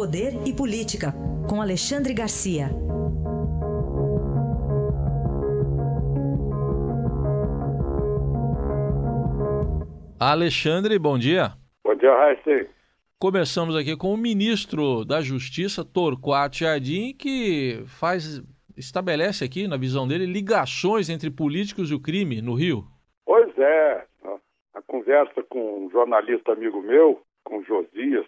Poder e Política, com Alexandre Garcia. Alexandre, bom dia. Bom dia, Raíssa. Começamos aqui com o ministro da Justiça, Torquato Jardim, que faz, estabelece aqui, na visão dele, ligações entre políticos e o crime no Rio. Pois é. A conversa com um jornalista amigo meu, com Josias,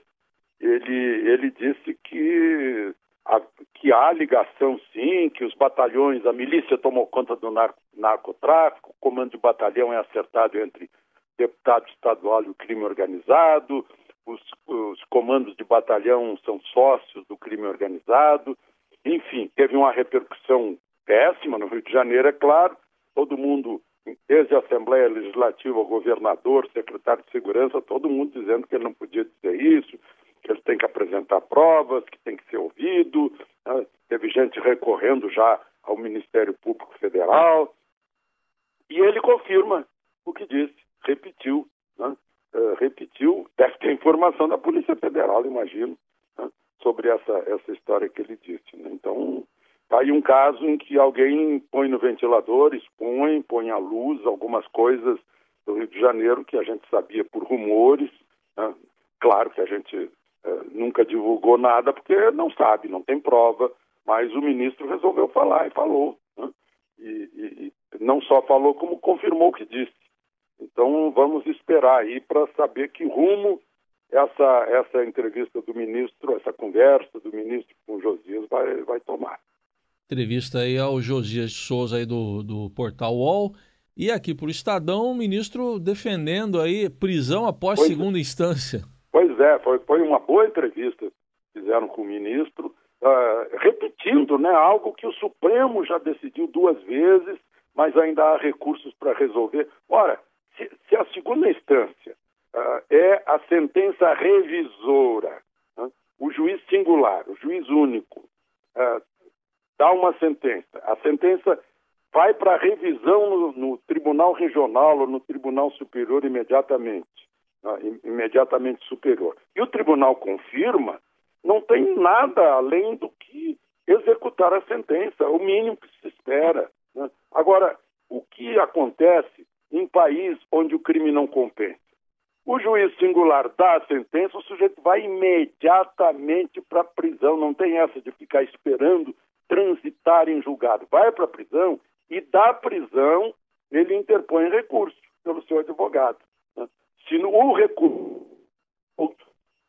ele, ele disse que, a, que há ligação sim, que os batalhões, a milícia tomou conta do narco, narcotráfico, o comando de batalhão é acertado entre deputado estadual e o crime organizado, os, os comandos de batalhão são sócios do crime organizado, enfim, teve uma repercussão péssima no Rio de Janeiro, é claro, todo mundo, desde a Assembleia Legislativa, o governador, secretário de Segurança, todo mundo dizendo que ele não podia dizer isso, que ele tem que apresentar provas, que tem que ser ouvido, né? teve gente recorrendo já ao Ministério Público Federal, e ele confirma o que disse repetiu, né? uh, repetiu, deve ter informação da Polícia Federal, imagino, né? sobre essa, essa história que ele disse. Né? Então, está aí um caso em que alguém põe no ventilador, expõe, põe à luz algumas coisas do Rio de Janeiro que a gente sabia por rumores. Né? Claro que a gente nunca divulgou nada porque não sabe, não tem prova, mas o ministro resolveu falar e falou. Né? E, e, não só falou, como confirmou o que disse. Então vamos esperar aí para saber que rumo essa, essa entrevista do ministro, essa conversa do ministro com o Josias vai, vai tomar. Entrevista aí ao Josias Souza aí do, do portal UOL. E aqui por Estadão, o ministro defendendo aí prisão após pois, é. segunda instância. É, foi, foi uma boa entrevista que fizeram com o ministro, uh, repetindo né, algo que o Supremo já decidiu duas vezes, mas ainda há recursos para resolver. Ora, se, se a segunda instância uh, é a sentença revisora, uh, o juiz singular, o juiz único, uh, dá uma sentença, a sentença vai para revisão no, no, Tribunal Regional ou no Tribunal Superior imediatamente, imediatamente superior. E o Tribunal confirma, não tem nada além do que executar a sentença, o mínimo que se espera. Né? Agora, o que acontece em país onde o crime não compensa. O juiz singular dá a sentença, o sujeito vai imediatamente para a prisão, não tem essa de ficar esperando transitar em julgado. Vai para a prisão e da prisão ele interpõe recurso pelo seu advogado. Né? Se no, o recurso.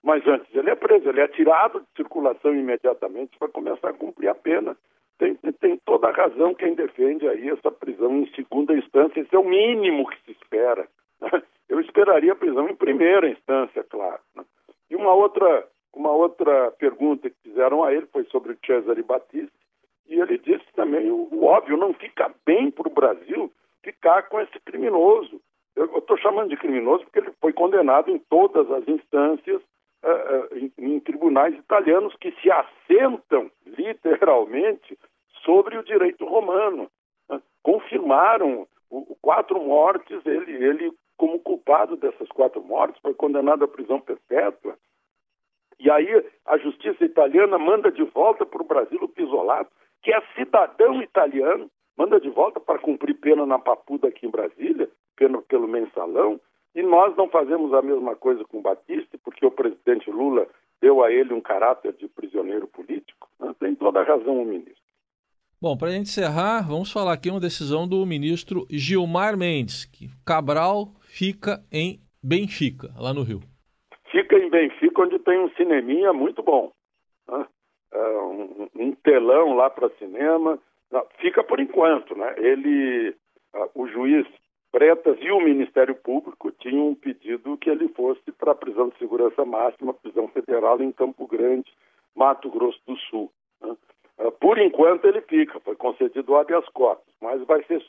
Mas antes ele é preso, ele é tirado de circulação imediatamente para começar a cumprir a pena tem, tem toda a razão quem defende aí essa prisão em segunda instância. Isso é o mínimo que se espera. Né? Eu esperaria a prisão em primeira instância, claro. Né? E uma outra, uma outra pergunta que fizeram a ele foi sobre o Cesare Battisti, e ele disse também o, o óbvio, não fica bem para o Brasil ficar com esse criminoso. Eu estou chamando de criminoso porque ele foi condenado em todas as instâncias uh, em, em tribunais italianos que se assentam literalmente sobre o direito romano. Uh, confirmaram o, quatro mortes, ele, ele como culpado dessas quatro mortes foi condenado à prisão perpétua. E aí a justiça italiana manda de volta para o Brasil o Pisolato, que é cidadão italiano, manda de volta para cumprir pena na Papuda aqui em Brasília, pena pelo mensalão, e nós não fazemos a mesma coisa com Batista, porque o presidente Lula deu a ele um caráter de prisioneiro político. Né? Tem toda a razão o ministro. Bom, para a gente encerrar, vamos falar aqui uma decisão do ministro Gilmar Mendes, que Cabral fica em Benfica, lá no Rio. Fica em Benfica, onde tem um cineminha muito bom. Né? É um, um, telão lá para cinema. Fica por enquanto, né? Ele, uh, o juiz Bretas e o Ministério Público tinham pedido que ele fosse para a prisão de segurança máxima, prisão federal em Campo Grande, Mato Grosso do Sul. Né? Ah, por enquanto ele fica, foi concedido habeas corpus, mas vai ser,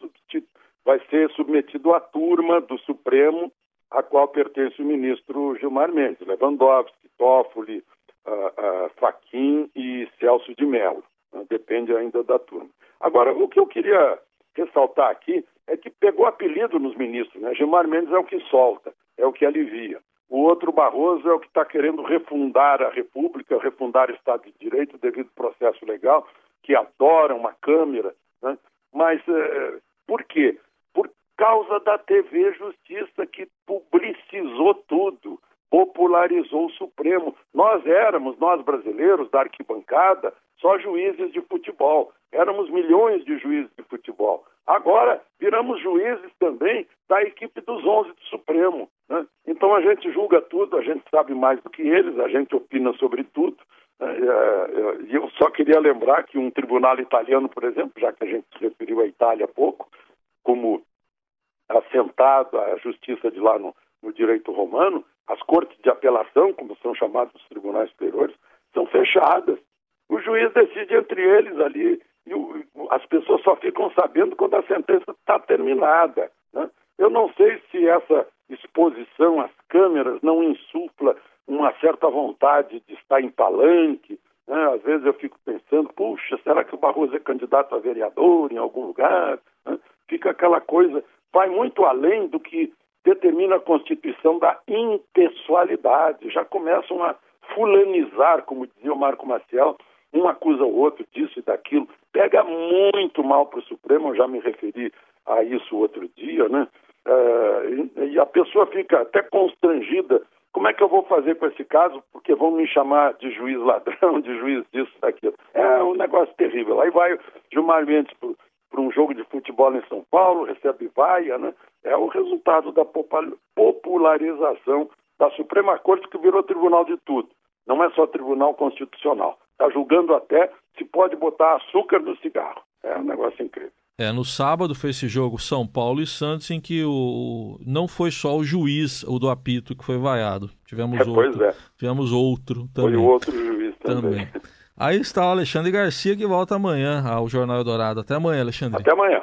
vai ser submetido à turma do Supremo, a qual pertence o ministro Gilmar Mendes, Lewandowski, Toffoli, uh, uh, e Celso de Mello. Uh, depende ainda da turma. Agora, o que eu queria ressaltar aqui é que pegou apelido nos ministros. Né? Gilmar Mendes é o que solta, é o que alivia. O outro Barroso é o que está querendo refundar a República, refundar o Estado de Direito devido ao processo legal, que adora uma câmera. Né? Mas eh, por quê? Por causa da TV Justiça, que publicizou tudo, popularizou o Supremo. Nós éramos, nós brasileiros, da arquibancada, só juízes de futebol. Éramos milhões de juízes de futebol. Agora viramos juízes também da equipe dos 11 do Supremo. Né? Então a gente julga tudo, a gente sabe mais do que eles, a gente opina sobre tudo. É, é, e eu só queria lembrar que um tribunal italiano, por exemplo, já que a gente se referiu à Itália há pouco, como assentado a justiça de lá no, no direito romano, as cortes de apelação, como são chamados os tribunais superiores, são fechadas. O juiz decide entre eles ali e o, as pessoas só ficam sabendo quando a sentença está terminada. Né? Eu não sei se essa exposição às câmeras não insufla uma certa vontade de estar em palanque. Né? Às vezes eu fico pensando, puxa, será que o Barroso é candidato a vereador em algum lugar? Né? Fica aquela coisa, vai muito além do que determina a Constituição da impessoalidade. Já começam a fulanizar, como dizia o Marco Maciel, um acusa o outro disso e daquilo. Pega muito mal para o Supremo, eu já me referi a isso outro dia, né? Uh, e a pessoa fica até constrangida. Como é que eu vou fazer com esse caso? Porque vão me chamar de juiz ladrão, de juiz disso, daquilo. É um negócio terrível. Aí vai Gilmar Mendes para um jogo de futebol em São Paulo, recebe vaia, né? É o resultado da popularização da Suprema Corte que virou tribunal de tudo. Não é só tribunal constitucional. Está julgando até se pode botar açúcar no cigarro. É um negócio incrível. É, no sábado foi esse jogo São Paulo e Santos em que o não foi só o juiz, o do apito, que foi vaiado. Tivemos é, outro. É. Tivemos outro também. Foi o outro juiz também. também. Aí está o Alexandre Garcia que volta amanhã ao Jornal Dourado. Até amanhã, Alexandre. Até amanhã.